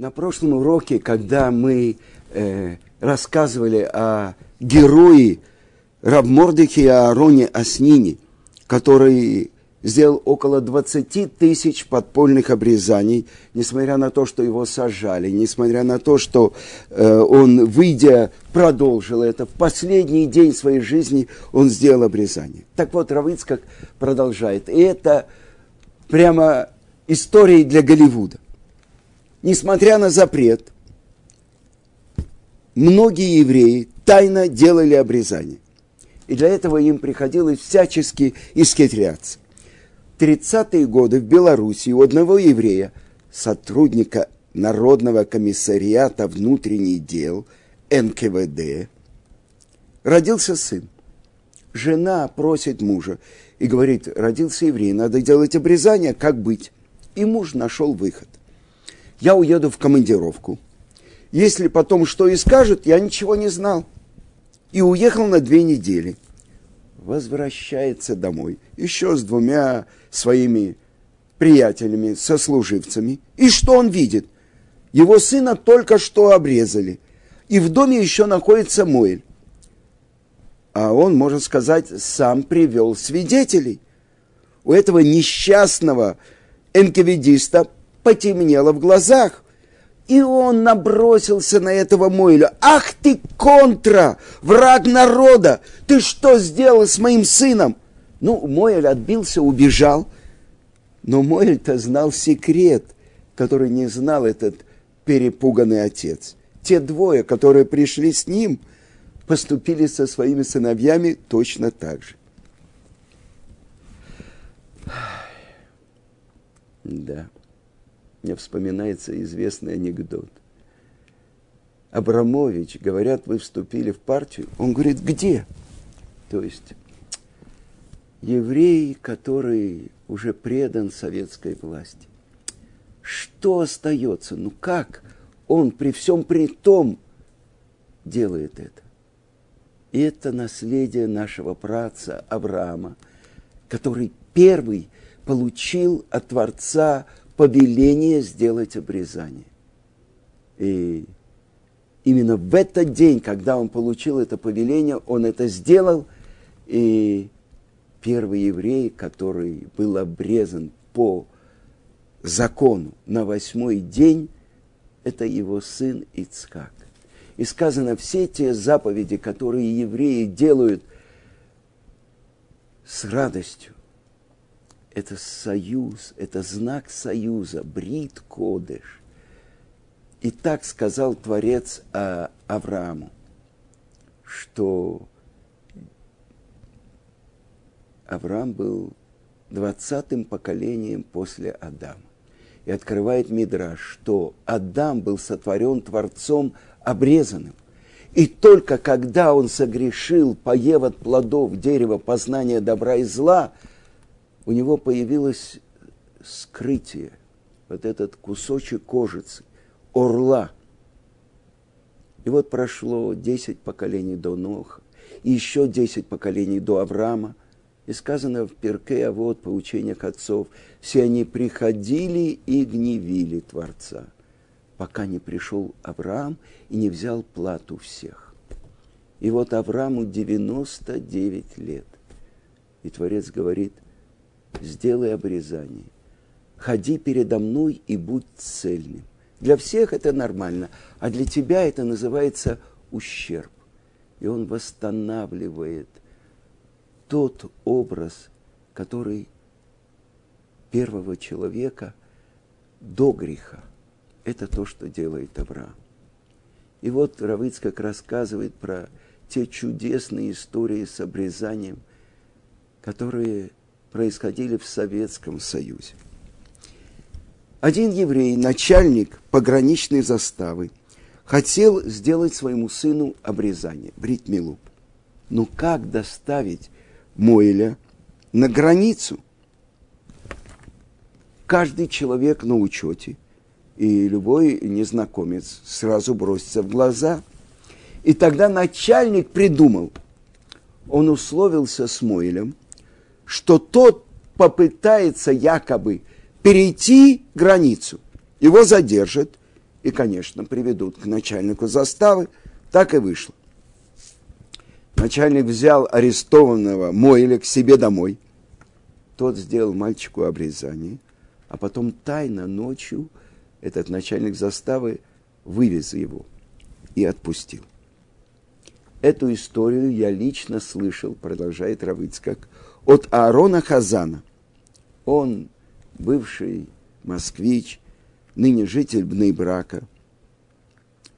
На прошлом уроке, когда мы э, рассказывали о герое Рабмордыхе и Аароне Аснине, который сделал около 20 тысяч подпольных обрезаний, несмотря на то, что его сажали, несмотря на то, что э, он, выйдя, продолжил это. В последний день своей жизни он сделал обрезание. Так вот, Равыцкак продолжает. И это прямо история для Голливуда несмотря на запрет, многие евреи тайно делали обрезание. И для этого им приходилось всячески исхитряться. В 30-е годы в Белоруссии у одного еврея, сотрудника Народного комиссариата внутренних дел, НКВД, родился сын. Жена просит мужа и говорит, родился еврей, надо делать обрезание, как быть? И муж нашел выход я уеду в командировку. Если потом что и скажут, я ничего не знал. И уехал на две недели. Возвращается домой еще с двумя своими приятелями, сослуживцами. И что он видит? Его сына только что обрезали. И в доме еще находится Моэль. А он, можно сказать, сам привел свидетелей. У этого несчастного энкавидиста потемнело в глазах. И он набросился на этого Моиля. «Ах ты, контра! Враг народа! Ты что сделал с моим сыном?» Ну, Мойль отбился, убежал. Но Мойль-то знал секрет, который не знал этот перепуганный отец. Те двое, которые пришли с ним, поступили со своими сыновьями точно так же. Да мне вспоминается известный анекдот. Абрамович, говорят, вы вступили в партию. Он говорит, где? То есть еврей, который уже предан советской власти. Что остается? Ну как он при всем при том делает это? Это наследие нашего праца Авраама, который первый получил от Творца повеление сделать обрезание. И именно в этот день, когда он получил это повеление, он это сделал, и первый еврей, который был обрезан по закону на восьмой день, это его сын Ицкак. И сказано, все те заповеди, которые евреи делают с радостью, это союз, это знак союза, брит кодыш. И так сказал Творец а, Аврааму, что Авраам был двадцатым поколением после Адама. И открывает Мидраш, что Адам был сотворен Творцом обрезанным. И только когда он согрешил, поев от плодов дерева познания добра и зла – у него появилось скрытие, вот этот кусочек кожицы, орла. И вот прошло 10 поколений до Ноха, и еще 10 поколений до Авраама, и сказано в Перке, а вот по учениях отцов, все они приходили и гневили Творца, пока не пришел Авраам и не взял плату всех. И вот Аврааму 99 лет. И Творец говорит – сделай обрезание. Ходи передо мной и будь цельным. Для всех это нормально, а для тебя это называется ущерб. И он восстанавливает тот образ, который первого человека до греха. Это то, что делает Авраам. И вот Равыцкак рассказывает про те чудесные истории с обрезанием, которые происходили в Советском Союзе. Один еврей, начальник пограничной заставы, хотел сделать своему сыну обрезание, бритмилу. Но как доставить Моэля на границу? Каждый человек на учете, и любой незнакомец сразу бросится в глаза. И тогда начальник придумал, он условился с Моэлем, что тот попытается якобы перейти границу. Его задержат и, конечно, приведут к начальнику заставы. Так и вышло. Начальник взял арестованного Моиля к себе домой. Тот сделал мальчику обрезание, а потом тайно ночью этот начальник заставы вывез его и отпустил. Эту историю я лично слышал, продолжает Равыцкак, от Аарона Хазана. Он, бывший москвич, ныне житель Бнейбрака.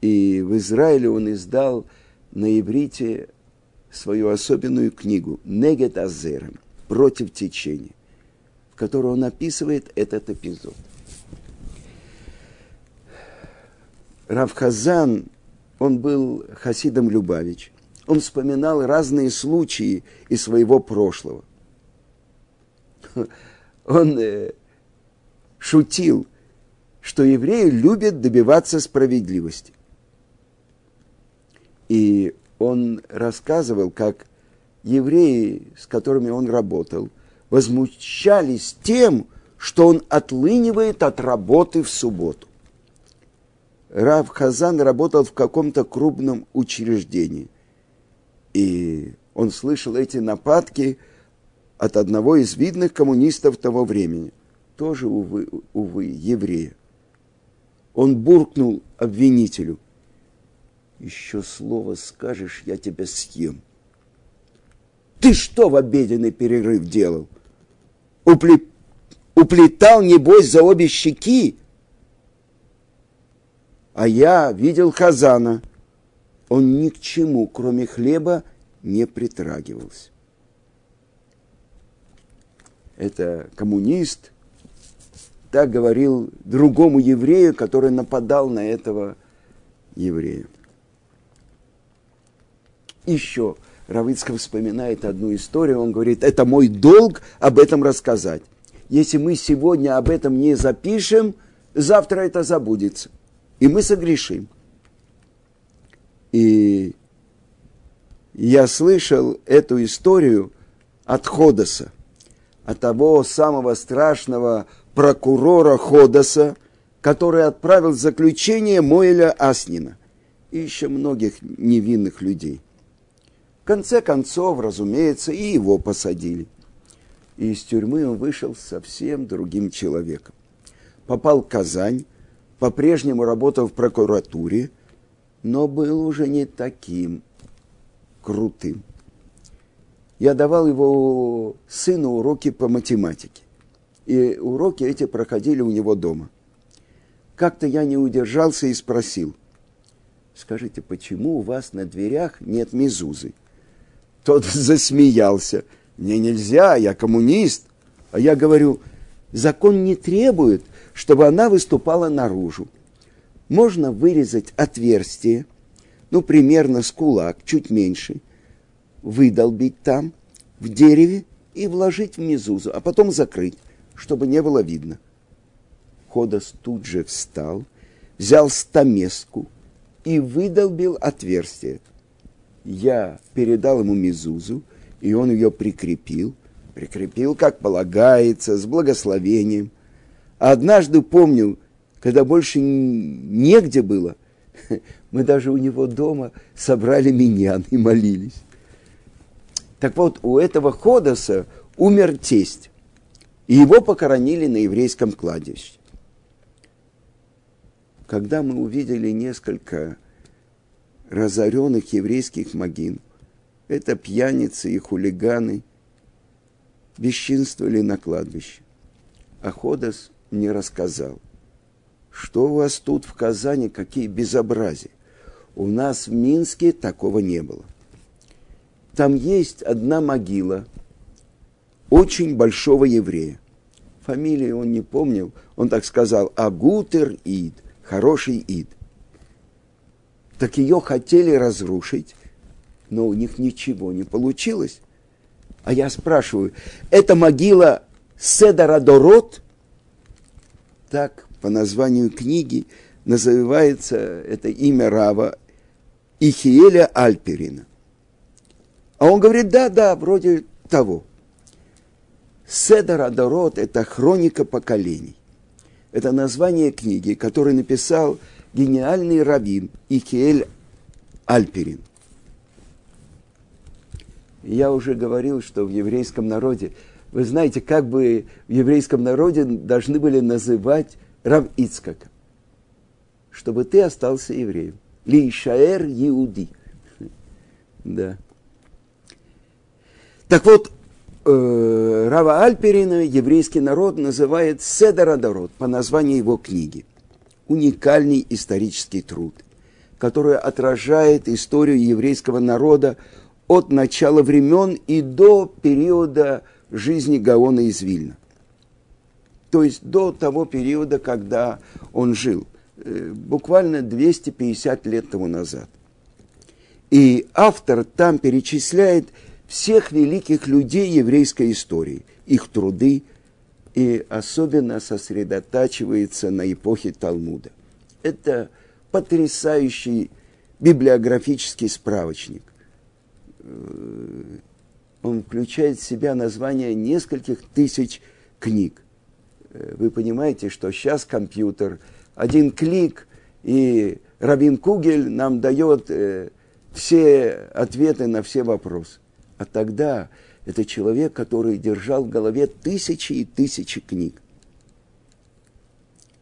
И в Израиле он издал на иврите свою особенную книгу «Негет Азерем» «Против течения», в которой он описывает этот эпизод. Равхазан, он был Хасидом Любавич. Он вспоминал разные случаи из своего прошлого. Он э, шутил, что евреи любят добиваться справедливости. И он рассказывал, как евреи, с которыми он работал, возмущались тем, что он отлынивает от работы в субботу. Рав Хазан работал в каком-то крупном учреждении. И он слышал эти нападки от одного из видных коммунистов того времени, тоже, увы, увы еврея. Он буркнул обвинителю. Еще слово скажешь, я тебя съем. Ты что в обеденный перерыв делал? Упле... Уплетал, небось, за обе щеки? А я видел Хазана. Он ни к чему, кроме хлеба, не притрагивался. Это коммунист, так говорил другому еврею, который нападал на этого еврея. Еще Равицкий вспоминает одну историю, он говорит, это мой долг об этом рассказать. Если мы сегодня об этом не запишем, завтра это забудется и мы согрешим. И я слышал эту историю от Ходоса, от того самого страшного прокурора Ходоса, который отправил заключение Моэля Аснина и еще многих невинных людей. В конце концов, разумеется, и его посадили. И из тюрьмы он вышел совсем другим человеком. Попал в Казань, по-прежнему работал в прокуратуре, но был уже не таким крутым. Я давал его сыну уроки по математике. И уроки эти проходили у него дома. Как-то я не удержался и спросил, скажите, почему у вас на дверях нет мезузы? Тот засмеялся. Мне нельзя, я коммунист. А я говорю, закон не требует, чтобы она выступала наружу. Можно вырезать отверстие, ну, примерно с кулак, чуть меньше, выдолбить там, в дереве, и вложить в мезузу, а потом закрыть, чтобы не было видно. Ходос тут же встал, взял стамеску и выдолбил отверстие. Я передал ему мезузу, и он ее прикрепил, прикрепил, как полагается, с благословением, однажды помню, когда больше негде было, мы даже у него дома собрали миньян и молились. Так вот, у этого Ходоса умер тесть, и его похоронили на еврейском кладбище. Когда мы увидели несколько разоренных еврейских могил, это пьяницы и хулиганы бесчинствовали на кладбище. А Ходос мне рассказал, что у вас тут в Казани, какие безобразия. У нас в Минске такого не было. Там есть одна могила очень большого еврея. Фамилии он не помнил, он так сказал, Агутер Ид, хороший Ид. Так ее хотели разрушить, но у них ничего не получилось. А я спрашиваю, это могила Седора Дорот – так по названию книги называется это имя Рава Ихиеля Альперина. А он говорит, да, да, вроде того. Седар Адорот – это хроника поколений. Это название книги, которую написал гениальный раввин Икиэль Альперин. Я уже говорил, что в еврейском народе, вы знаете, как бы в еврейском народе должны были называть Рав Ицкака, чтобы ты остался евреем. Лишаэр Иуди. Да. Так вот, э, Рава Альперина еврейский народ называет Седородород по названию его книги. Уникальный исторический труд, который отражает историю еврейского народа от начала времен и до периода жизни Гаона из Вильна. То есть до того периода, когда он жил, э, буквально 250 лет тому назад. И автор там перечисляет всех великих людей еврейской истории, их труды, и особенно сосредотачивается на эпохе Талмуда. Это потрясающий библиографический справочник. Э, он включает в себя название нескольких тысяч книг. Э, вы понимаете, что сейчас компьютер, один клик, и Рабин Кугель нам дает э, все ответы на все вопросы. А тогда это человек, который держал в голове тысячи и тысячи книг.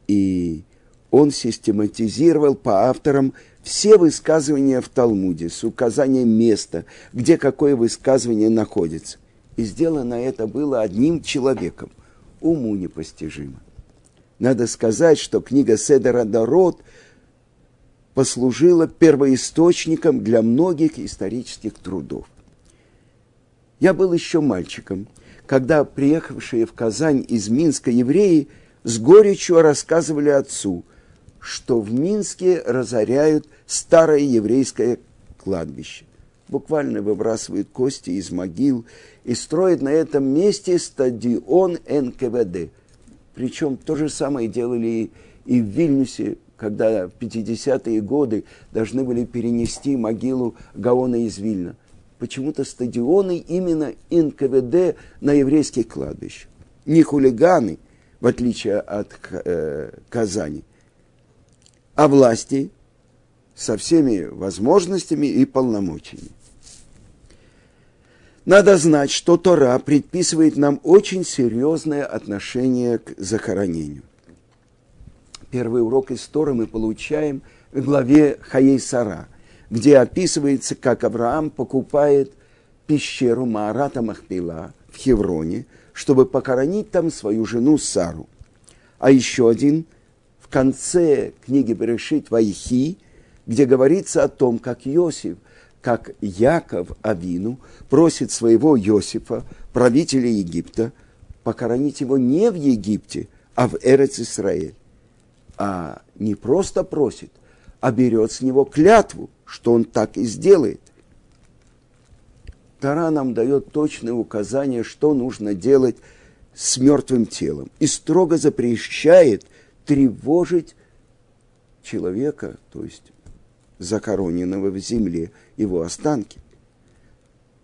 И он систематизировал по авторам все высказывания в Талмуде с указанием места, где какое высказывание находится. И сделано это было одним человеком. Уму непостижимо. Надо сказать, что книга Седера Дород – послужила первоисточником для многих исторических трудов. Я был еще мальчиком, когда приехавшие в Казань из Минска евреи с горечью рассказывали отцу, что в Минске разоряют старое еврейское кладбище. Буквально выбрасывают кости из могил и строят на этом месте стадион НКВД. Причем то же самое делали и в Вильнюсе, когда в 50-е годы должны были перенести могилу Гаона из Вильна. Почему-то стадионы именно НКВД на еврейских кладбищах. Не хулиганы, в отличие от э, Казани, а власти со всеми возможностями и полномочиями. Надо знать, что Тора предписывает нам очень серьезное отношение к захоронению – Первый урок истории мы получаем в главе Хаей Сара, где описывается, как Авраам покупает пещеру Маарата Махпила в Хевроне, чтобы похоронить там свою жену Сару. А еще один в конце книги Берешит Вайхи, где говорится о том, как Иосиф, как Яков Авину просит своего Иосифа, правителя Египта, похоронить его не в Египте, а в Эрец Исраэль а не просто просит, а берет с него клятву, что он так и сделает. Тара нам дает точное указание, что нужно делать с мертвым телом. И строго запрещает тревожить человека, то есть захороненного в земле, его останки.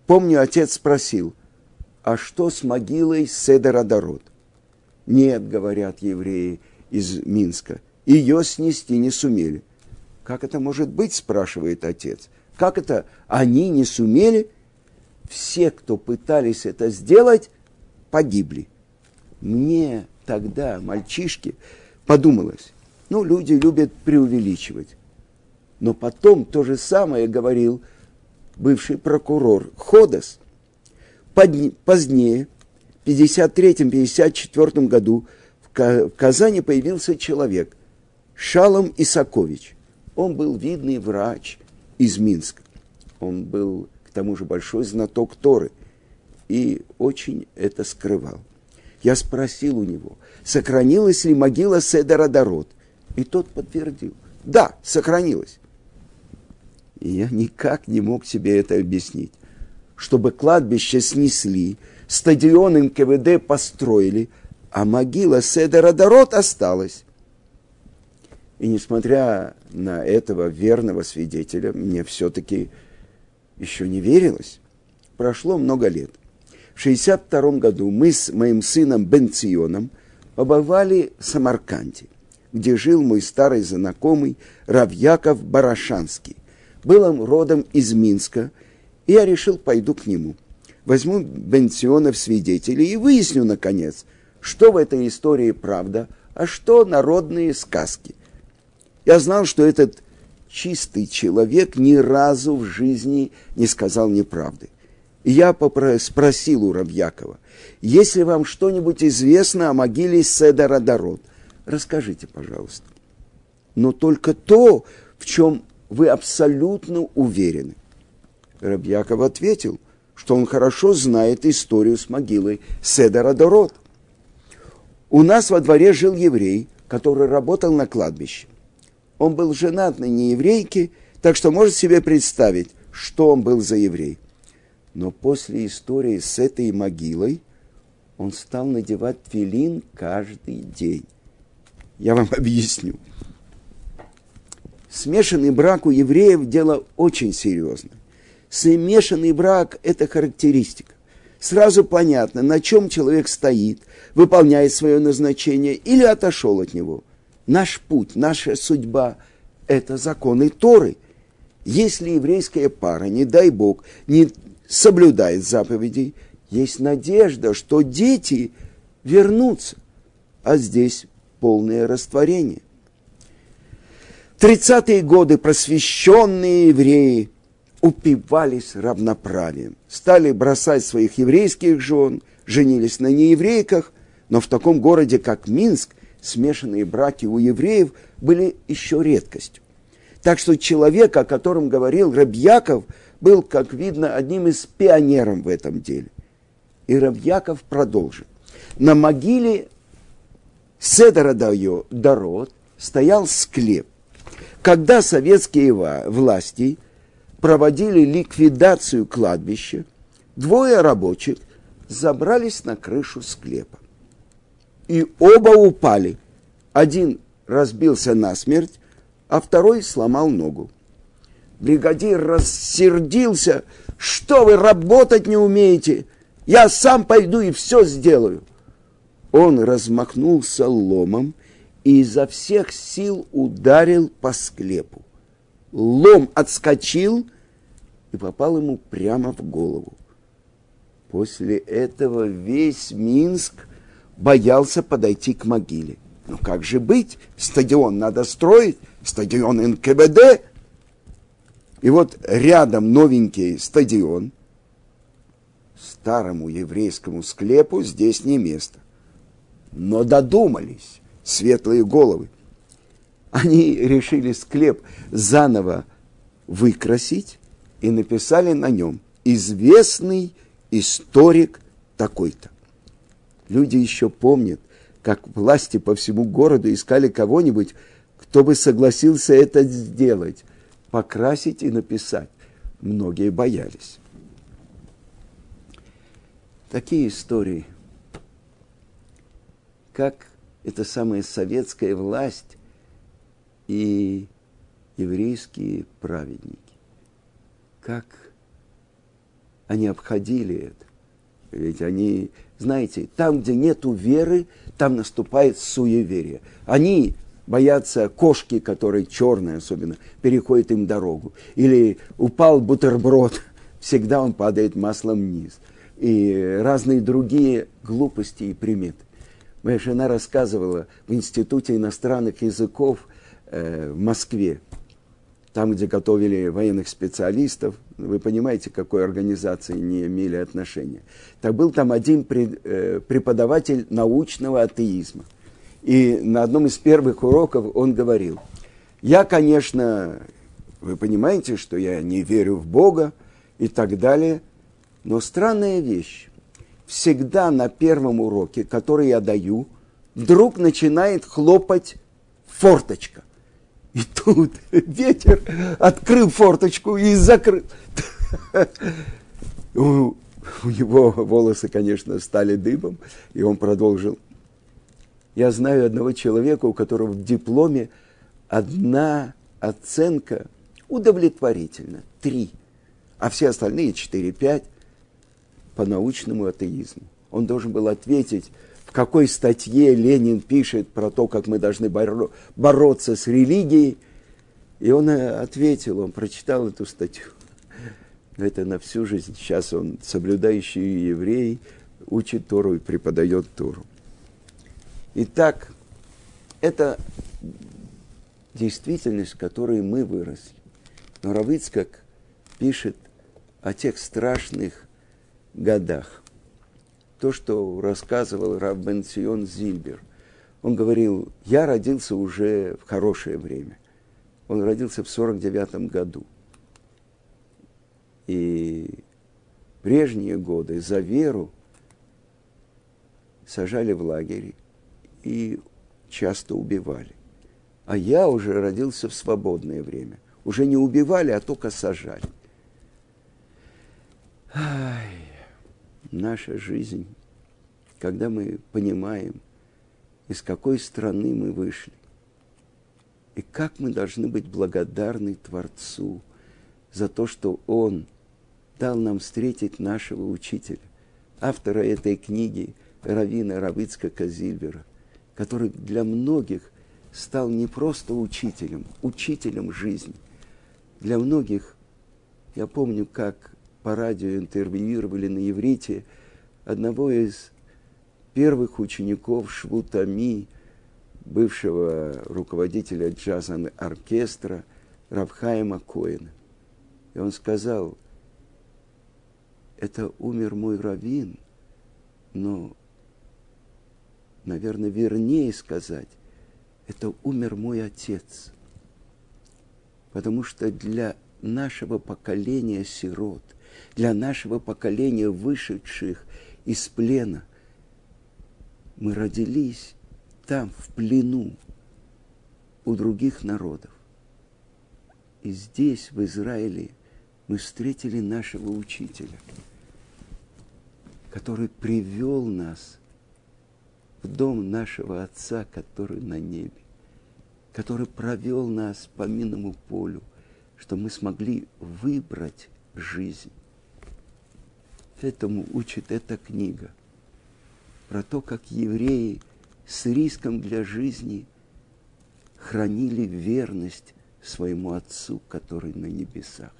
Помню, отец спросил, а что с могилой Седородород? Нет, говорят евреи, из Минска. Ее снести не сумели. Как это может быть, спрашивает отец. Как это они не сумели? Все, кто пытались это сделать, погибли. Мне тогда, мальчишки, подумалось, ну, люди любят преувеличивать. Но потом то же самое говорил бывший прокурор Ходос. Позднее, в 1953-1954 году, в Казани появился человек, Шалом Исакович. Он был видный врач из Минска. Он был, к тому же, большой знаток Торы и очень это скрывал. Я спросил у него, сохранилась ли могила Седора Дород, и тот подтвердил, да, сохранилась. И я никак не мог себе это объяснить. Чтобы кладбище снесли, стадион НКВД построили – а могила Седера Дорот осталась. И несмотря на этого верного свидетеля, мне все-таки еще не верилось. Прошло много лет. В 1962 году мы с моим сыном Бенционом побывали в Самарканде. где жил мой старый знакомый Равьяков Барашанский. Был он родом из Минска, и я решил, пойду к нему. Возьму Бенциона в свидетели и выясню, наконец, что в этой истории правда, а что народные сказки. Я знал, что этот чистый человек ни разу в жизни не сказал неправды. И я спросил у Равьякова, если вам что-нибудь известно о могиле Седора Дород, расскажите, пожалуйста. Но только то, в чем вы абсолютно уверены. Рабьяков ответил, что он хорошо знает историю с могилой Седора Дород. У нас во дворе жил еврей, который работал на кладбище. Он был женат на нееврейке, так что может себе представить, что он был за еврей. Но после истории с этой могилой он стал надевать филин каждый день. Я вам объясню. Смешанный брак у евреев – дело очень серьезное. Смешанный брак – это характеристика. Сразу понятно, на чем человек стоит, выполняет свое назначение или отошел от него. Наш путь, наша судьба – это законы Торы. Если еврейская пара, не дай Бог, не соблюдает заповедей, есть надежда, что дети вернутся. А здесь полное растворение. Тридцатые годы просвещенные евреи упивались равноправием, стали бросать своих еврейских жен, женились на нееврейках, но в таком городе, как Минск, смешанные браки у евреев были еще редкостью. Так что человек, о котором говорил Рабьяков, был, как видно, одним из пионеров в этом деле. И Равьяков продолжил. На могиле Седора Дород стоял склеп. Когда советские власти проводили ликвидацию кладбища, двое рабочих забрались на крышу склепа. И оба упали. Один разбился насмерть, а второй сломал ногу. Бригадир рассердился. Что вы работать не умеете? Я сам пойду и все сделаю. Он размахнулся ломом и изо всех сил ударил по склепу. Лом отскочил и попал ему прямо в голову. После этого весь Минск боялся подойти к могиле. Ну как же быть? Стадион надо строить, стадион НКВД. И вот рядом новенький стадион, старому еврейскому склепу здесь не место. Но додумались светлые головы. Они решили склеп заново выкрасить и написали на нем «Известный историк такой-то». Люди еще помнят, как власти по всему городу искали кого-нибудь, кто бы согласился это сделать покрасить и написать. Многие боялись. Такие истории, как эта самая советская власть и еврейские праведники, как они обходили это. Ведь они, знаете, там, где нету веры, там наступает суеверие. Они боятся кошки, которые черные особенно, переходит им дорогу. Или упал бутерброд, всегда он падает маслом вниз. И разные другие глупости и приметы. Моя жена рассказывала в Институте иностранных языков э, в Москве, там, где готовили военных специалистов, вы понимаете, к какой организации не имели отношения. Так был там один э, преподаватель научного атеизма – и на одном из первых уроков он говорил, я, конечно, вы понимаете, что я не верю в Бога и так далее, но странная вещь. Всегда на первом уроке, который я даю, вдруг начинает хлопать форточка. И тут ветер открыл форточку и закрыл. У его волосы, конечно, стали дыбом, и он продолжил. Я знаю одного человека, у которого в дипломе одна оценка удовлетворительна, три, а все остальные четыре, пять по научному атеизму. Он должен был ответить в какой статье Ленин пишет про то, как мы должны боро- бороться с религией. И он э, ответил, он прочитал эту статью. Это на всю жизнь. Сейчас он соблюдающий еврей, учит Тору и преподает Тору. Итак, это действительность, в которой мы выросли. Но Равицкак пишет о тех страшных годах. То, что рассказывал Рав Бенцион Зильбер. Он говорил, я родился уже в хорошее время. Он родился в 49 году. И прежние годы за веру сажали в лагере и часто убивали. А я уже родился в свободное время. Уже не убивали, а только сажали. Ай, наша жизнь, когда мы понимаем, из какой страны мы вышли, и как мы должны быть благодарны Творцу за то, что Он дал нам встретить нашего учителя, автора этой книги Равина Равицка Казильбера, который для многих стал не просто учителем, учителем жизни. Для многих, я помню, как по радио интервьюировали на иврите одного из первых учеников Швутами, бывшего руководителя джазового оркестра Равхаема Коина. И он сказал, это умер мой раввин, но, наверное, вернее сказать, это умер мой отец. Потому что для нашего поколения сирот, для нашего поколения вышедших из плена, мы родились там, в плену, у других народов. И здесь, в Израиле, мы встретили нашего учителя, который привел нас в дом нашего Отца, который на небе, который провел нас по минному полю, что мы смогли выбрать жизнь. Этому учит эта книга про то, как евреи – с риском для жизни хранили верность своему Отцу, который на небесах.